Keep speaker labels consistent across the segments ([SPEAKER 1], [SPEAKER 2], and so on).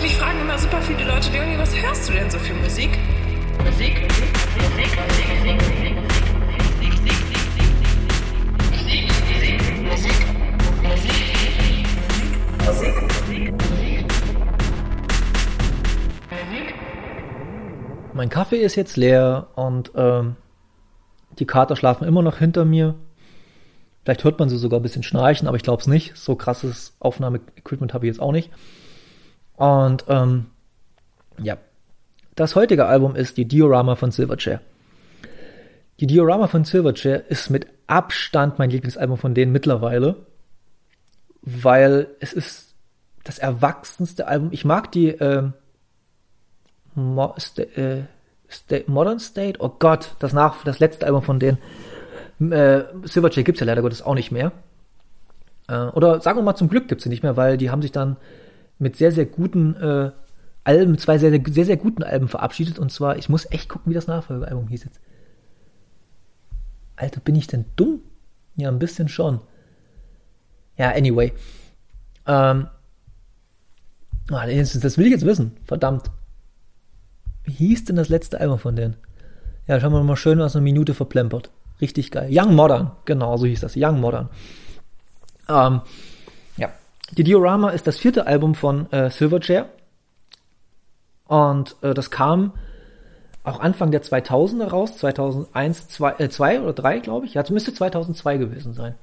[SPEAKER 1] Mich fragen immer super viele Leute, Leonie, was hörst du denn so für Musik? Musik, Musik, Musik, Musik, Musik, Musik, Musik,
[SPEAKER 2] Mein Kaffee ist jetzt leer und ähm, die Kater schlafen immer noch hinter mir. Vielleicht hört man sie sogar ein bisschen schnarchen, aber ich glaube es nicht. So krasses Aufnahmeequipment habe ich jetzt auch nicht. Und ähm, ja, das heutige Album ist die Diorama von Silverchair. Die Diorama von Silverchair ist mit Abstand mein Lieblingsalbum von denen mittlerweile, weil es ist das erwachsenste Album. Ich mag die äh, Mo St äh, Modern State. Oh Gott, das nach das letzte Album von denen. Äh, Silverchair gibt's ja leider Gottes auch nicht mehr. Äh, oder sagen wir mal, zum Glück gibt's sie nicht mehr, weil die haben sich dann mit sehr, sehr guten äh, Alben, zwei sehr, sehr, sehr, guten Alben verabschiedet. Und zwar, ich muss echt gucken, wie das Nachfolgealbum hieß jetzt. Alter, bin ich denn dumm? Ja, ein bisschen schon. Ja, anyway. Ähm, ah, das will ich jetzt wissen. Verdammt. Wie hieß denn das letzte Album von denen? Ja, schauen wir mal schön aus einer Minute verplempert. Richtig geil. Young Modern, genau, so hieß das. Young Modern. Ähm. Die Diorama ist das vierte Album von äh, Silverchair. Und äh, das kam auch Anfang der 2000er raus, 2001, 2, äh, 2 oder 3, glaube ich. Ja, es müsste 2002 gewesen sein.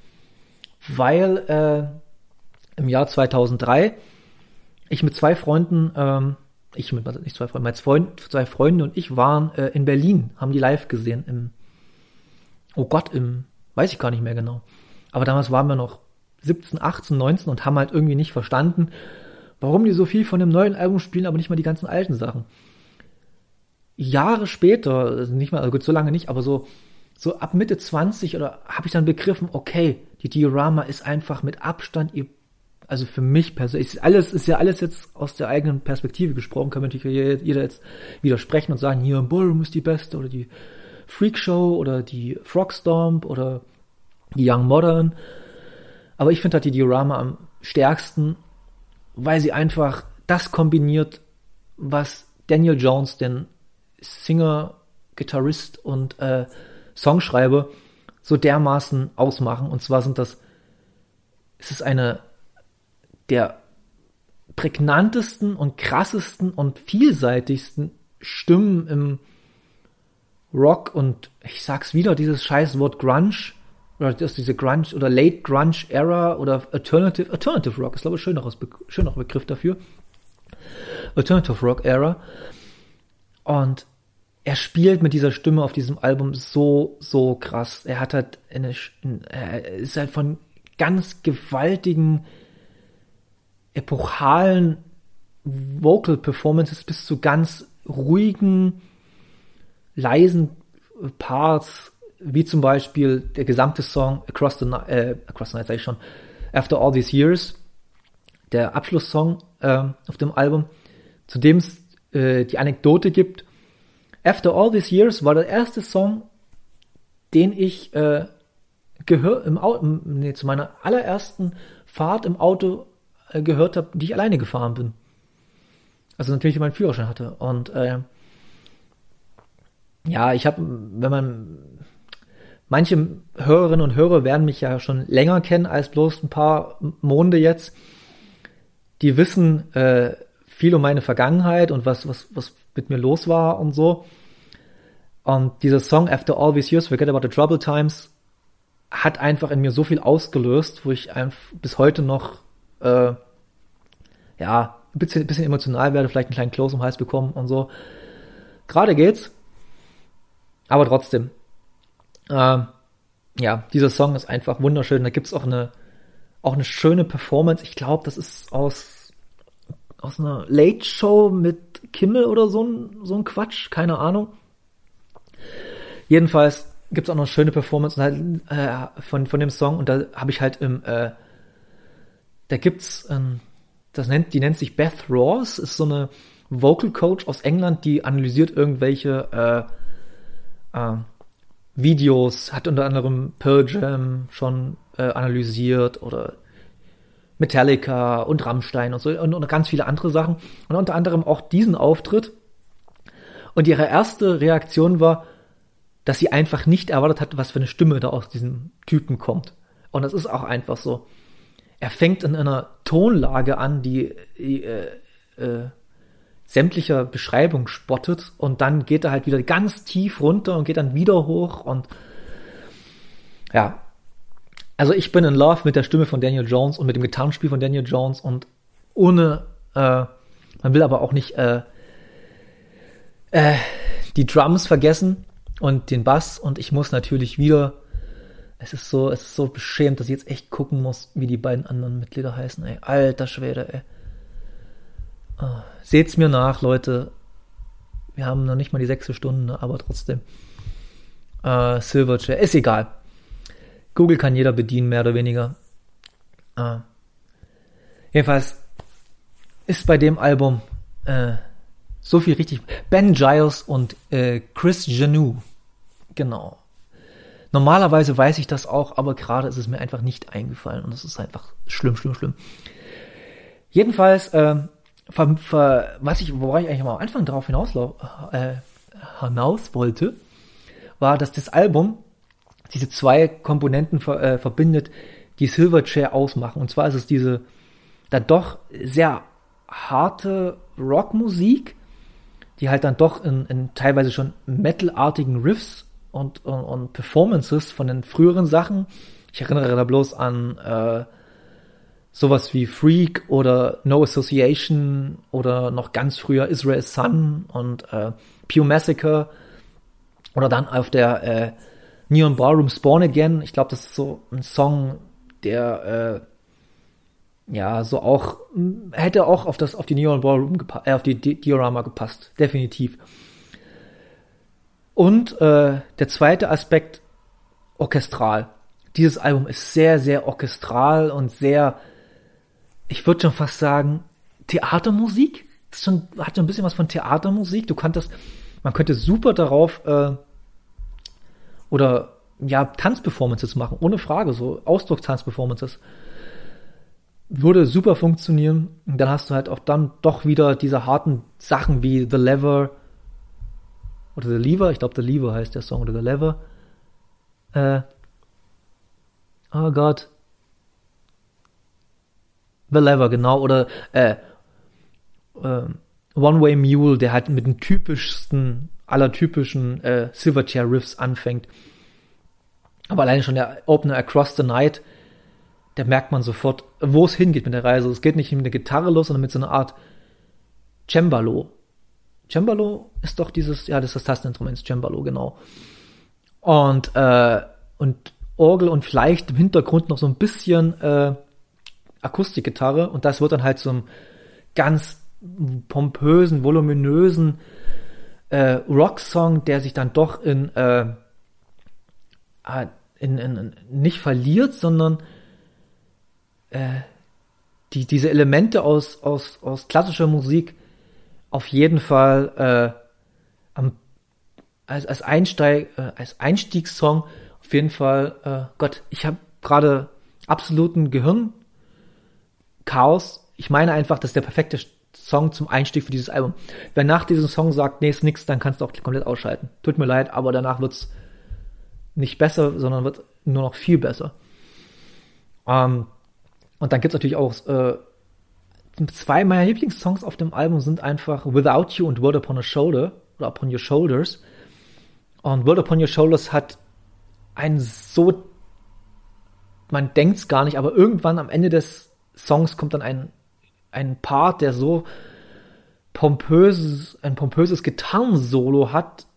[SPEAKER 2] Weil äh, im Jahr 2003 ich mit zwei Freunden, ähm, ich mit, also nicht zwei Freunden, mein Freund, zwei Freunde und ich waren äh, in Berlin, haben die live gesehen im oh Gott, im, weiß ich gar nicht mehr genau. Aber damals waren wir noch 17, 18, 19 und haben halt irgendwie nicht verstanden, warum die so viel von dem neuen Album spielen, aber nicht mal die ganzen alten Sachen. Jahre später, also nicht mal, also gut, so lange nicht, aber so, so ab Mitte 20 oder habe ich dann begriffen, okay, die Diorama ist einfach mit Abstand ihr, also für mich persönlich, ist alles, ist ja alles jetzt aus der eigenen Perspektive gesprochen, kann natürlich jeder jetzt widersprechen und sagen, hier, Ballroom ist die beste oder die Freak Show oder die Frogstomp oder die Young Modern. Aber ich finde halt die Diorama am stärksten, weil sie einfach das kombiniert, was Daniel Jones, den Singer, Gitarrist und äh, Songschreiber, so dermaßen ausmachen. Und zwar sind das, es ist eine der prägnantesten und krassesten und vielseitigsten Stimmen im Rock und ich sag's wieder, dieses scheiß Wort Grunge oder das, diese Grunge oder Late Grunge Era oder Alternative, Alternative Rock ist glaube ich schöneres, schönerer Begriff dafür. Alternative Rock Era. Und er spielt mit dieser Stimme auf diesem Album so, so krass. Er hat halt eine, er ist halt von ganz gewaltigen, epochalen Vocal Performances bis zu ganz ruhigen, leisen Parts, wie zum Beispiel der gesamte Song Across the Night, äh, Across the Night sag ich schon, After All These Years, der Abschlusssong äh, auf dem Album, zu dem es äh, die Anekdote gibt. After All These Years war der erste Song, den ich äh, gehör im Auto, nee, zu meiner allerersten Fahrt im Auto äh, gehört habe, die ich alleine gefahren bin. Also natürlich, meinen Führerschein hatte. Und äh, ja, ich habe, wenn man manche Hörerinnen und Hörer werden mich ja schon länger kennen als bloß ein paar Monde jetzt. Die wissen äh, viel um meine Vergangenheit und was, was, was mit mir los war und so. Und dieser Song After All These Years, Forget About the Trouble Times, hat einfach in mir so viel ausgelöst, wo ich bis heute noch äh, ja ein bisschen, bisschen emotional werde, vielleicht einen kleinen Kloß im Hals bekommen und so. Gerade geht's. Aber trotzdem, äh, ja, dieser Song ist einfach wunderschön. Da gibt's auch eine, auch eine schöne Performance. Ich glaube, das ist aus, aus einer Late Show mit Kimmel oder so ein, so ein Quatsch, keine Ahnung. Jedenfalls gibt's auch noch eine schöne Performance halt, äh, von, von dem Song und da habe ich halt im, äh, da gibt's, ähm, das nennt, die nennt sich Beth Ross, ist so eine Vocal Coach aus England, die analysiert irgendwelche äh, äh, Videos, hat unter anderem Pearl Jam schon äh, analysiert oder Metallica und Rammstein und so und, und ganz viele andere Sachen. Und unter anderem auch diesen Auftritt. Und ihre erste Reaktion war, dass sie einfach nicht erwartet hat, was für eine Stimme da aus diesem Typen kommt. Und das ist auch einfach so. Er fängt in einer Tonlage an, die äh, äh, sämtlicher Beschreibung spottet und dann geht er halt wieder ganz tief runter und geht dann wieder hoch und ja. Also ich bin in love mit der Stimme von Daniel Jones und mit dem Gitarrenspiel von Daniel Jones und ohne, äh, man will aber auch nicht äh, äh, die Drums vergessen und den Bass und ich muss natürlich wieder, es ist so, es ist so beschämt, dass ich jetzt echt gucken muss, wie die beiden anderen Mitglieder heißen, ey. Alter Schwede, ey. Oh, seht's mir nach, Leute. Wir haben noch nicht mal die sechste Stunde, aber trotzdem. Äh, Silverchair, ist egal. Google kann jeder bedienen, mehr oder weniger. Äh, jedenfalls ist bei dem Album äh, so viel richtig. Ben Giles und äh, Chris Janou. Genau. Normalerweise weiß ich das auch, aber gerade ist es mir einfach nicht eingefallen und das ist einfach schlimm, schlimm, schlimm. Jedenfalls, äh, ver, ver, was ich, wo ich eigentlich mal am Anfang darauf hinaus, äh, hinaus wollte, war, dass das Album diese zwei Komponenten ver, äh, verbindet, die Silverchair ausmachen. Und zwar ist es diese dann doch sehr harte Rockmusik, die halt dann doch in, in teilweise schon metalartigen Riffs und, und, und, Performances von den früheren Sachen. Ich erinnere da bloß an äh, sowas wie Freak oder No Association oder noch ganz früher Israel Sun und äh, Pure Massacre oder dann auf der äh, Neon Ballroom Spawn Again. Ich glaube, das ist so ein Song, der äh, ja, so auch, hätte auch auf das, auf die Neon Ballroom äh, auf die Diorama gepasst, definitiv. Und äh, der zweite Aspekt, orchestral. Dieses Album ist sehr, sehr orchestral und sehr, ich würde schon fast sagen, Theatermusik. Das schon, hat schon ein bisschen was von Theatermusik. Du kannst man könnte super darauf äh, oder ja, Tanzperformances machen, ohne Frage, so Ausdruckstanzperformances. performances würde super funktionieren. Und dann hast du halt auch dann doch wieder diese harten Sachen wie The Lever oder The Lever, ich glaube The Lever heißt der Song oder The Lever. Äh, oh Gott. The Lever, genau, oder äh, äh, One Way Mule, der halt mit den typischsten, aller typischen äh, Silverchair Riffs anfängt. Aber alleine schon der Opener Across the Night, da merkt man sofort, wo es hingeht mit der Reise. Es geht nicht mit der Gitarre los, sondern mit so einer Art Cembalo. Cembalo ist doch dieses, ja, das ist das Tasteninstrument, Cembalo, genau. Und, äh, und Orgel und vielleicht im Hintergrund noch so ein bisschen äh, Akustikgitarre und das wird dann halt ein ganz pompösen, voluminösen äh, Rocksong, der sich dann doch in, äh, in, in, in nicht verliert, sondern äh, die, diese Elemente aus, aus, aus klassischer Musik auf jeden Fall äh, am, als, als, Einsteig, äh, als Einstiegssong auf jeden Fall, äh, Gott, ich habe gerade absoluten Gehirnchaos. Ich meine einfach, das ist der perfekte Song zum Einstieg für dieses Album. Wer nach diesem Song sagt, nee, ist nix, dann kannst du auch komplett ausschalten. Tut mir leid, aber danach wird's nicht besser, sondern wird nur noch viel besser. Ähm, und dann gibt's natürlich auch äh, zwei meiner Lieblingssongs auf dem Album sind einfach Without You und Word Upon a Shoulder oder Upon Your Shoulders. Und Word Upon Your Shoulders hat ein so, man denkt's gar nicht, aber irgendwann am Ende des Songs kommt dann ein, ein Part, der so pompöses, ein pompöses Gitarrensolo hat,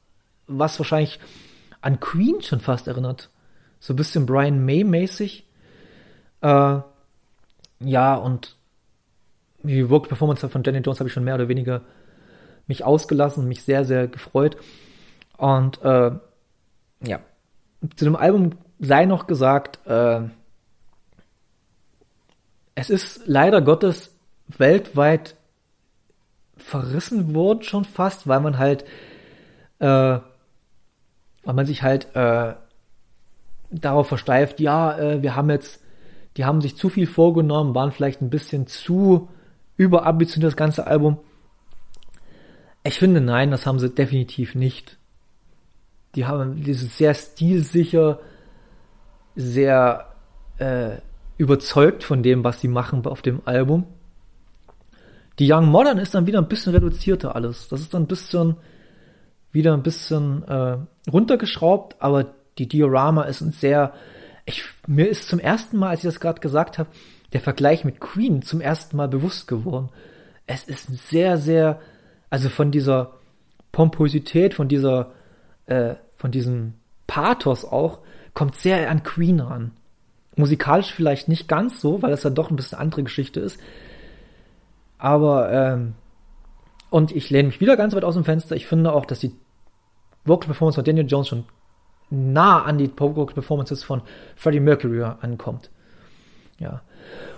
[SPEAKER 2] was wahrscheinlich an Queen schon fast erinnert. So ein bisschen Brian May mäßig. Äh, ja, und die Work Performance von Jenny Jones habe ich schon mehr oder weniger mich ausgelassen mich sehr, sehr gefreut. Und äh, ja, zu dem Album sei noch gesagt, äh, es ist leider Gottes weltweit verrissen worden schon fast, weil man halt, äh, weil man sich halt äh, darauf versteift, ja, äh, wir haben jetzt die haben sich zu viel vorgenommen, waren vielleicht ein bisschen zu überambitioniert, das ganze Album. Ich finde, nein, das haben sie definitiv nicht. Die haben dieses sehr stilsicher, sehr äh, überzeugt von dem, was sie machen auf dem Album. Die Young Modern ist dann wieder ein bisschen reduzierter alles. Das ist dann ein bisschen wieder ein bisschen äh, runtergeschraubt, aber die Diorama ist ein sehr. Ich, mir ist zum ersten Mal, als ich das gerade gesagt habe, der Vergleich mit Queen zum ersten Mal bewusst geworden. Es ist ein sehr, sehr, also von dieser Pomposität, von dieser, äh, von diesem Pathos auch, kommt sehr an Queen ran. Musikalisch vielleicht nicht ganz so, weil es dann doch ein bisschen andere Geschichte ist. Aber, ähm, und ich lehne mich wieder ganz weit aus dem Fenster. Ich finde auch, dass die Vocal Performance von Daniel Jones schon nah an die Vocal Performances von Freddie Mercury ankommt. Ja.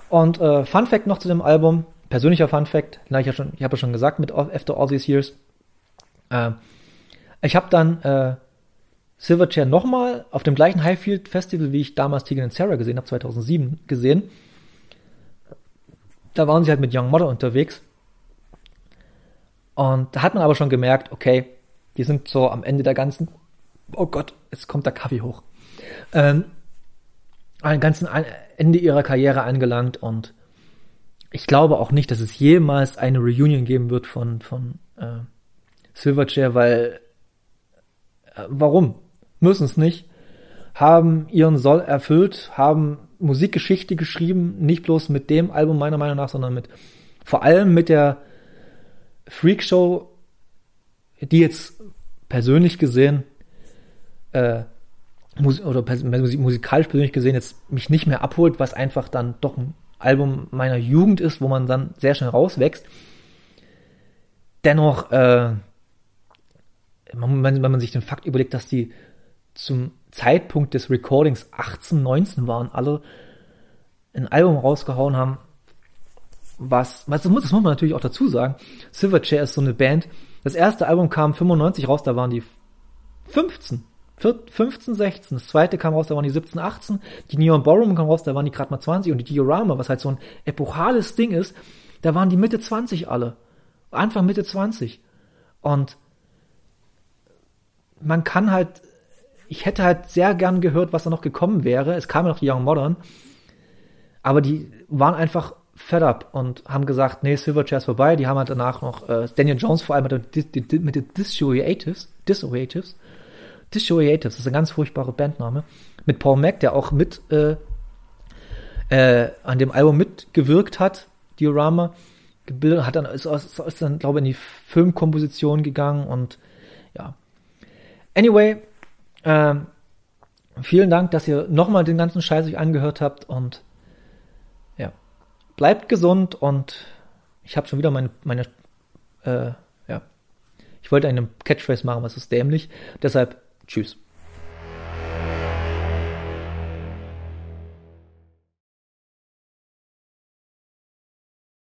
[SPEAKER 2] Und äh, Fun Fact noch zu dem Album, persönlicher Fun Fact, na, ich habe schon, ich habe ja schon gesagt mit After All These Years. Äh, ich habe dann äh, Silverchair nochmal auf dem gleichen Highfield Festival, wie ich damals Tegan and Sarah gesehen habe, 2007 gesehen. Da waren sie halt mit Young Mother unterwegs. Und da hat man aber schon gemerkt, okay, die sind so am Ende der ganzen, oh Gott, jetzt kommt der Kaffee hoch, ähm, am ganzen Ende ihrer Karriere angelangt und ich glaube auch nicht, dass es jemals eine Reunion geben wird von, von äh, Silverchair, weil äh, warum? Müssen es nicht. Haben ihren Soll erfüllt, haben Musikgeschichte geschrieben, nicht bloß mit dem Album meiner Meinung nach, sondern mit vor allem mit der Freakshow, die jetzt persönlich gesehen äh, oder musikalisch persönlich gesehen jetzt mich nicht mehr abholt, was einfach dann doch ein Album meiner Jugend ist, wo man dann sehr schnell rauswächst. Dennoch, äh, wenn man sich den Fakt überlegt, dass die zum Zeitpunkt des Recordings 18, 19 waren, alle ein Album rausgehauen haben, was, was das muss, das muss man natürlich auch dazu sagen. Silverchair ist so eine Band. Das erste Album kam 95 raus, da waren die 15. 15, 16. Das zweite kam raus, da waren die 17, 18. Die Neon Ballroom kam raus, da waren die gerade mal 20. Und die Diorama, was halt so ein epochales Ding ist, da waren die Mitte 20 alle. Anfang Mitte 20. Und man kann halt, ich hätte halt sehr gern gehört, was da noch gekommen wäre. Es kam ja noch die Young Modern. Aber die waren einfach fed up und haben gesagt, nee, Silverchair ist vorbei. Die haben halt danach noch äh, Daniel Jones vor allem mit, den, mit den Dissociatives, Dissociatives Dissociatives, das ist eine ganz furchtbare Bandname, mit Paul Mack, der auch mit äh, äh, an dem Album mitgewirkt hat, Diorama, gebildet, hat dann, ist, ist dann, glaube ich, in die Filmkomposition gegangen und ja. Anyway, ähm, vielen Dank, dass ihr nochmal den ganzen Scheiß euch angehört habt und ja, bleibt gesund und ich habe schon wieder meine, meine äh, ja, ich wollte eine Catchphrase machen, was ist dämlich, deshalb Tschüss.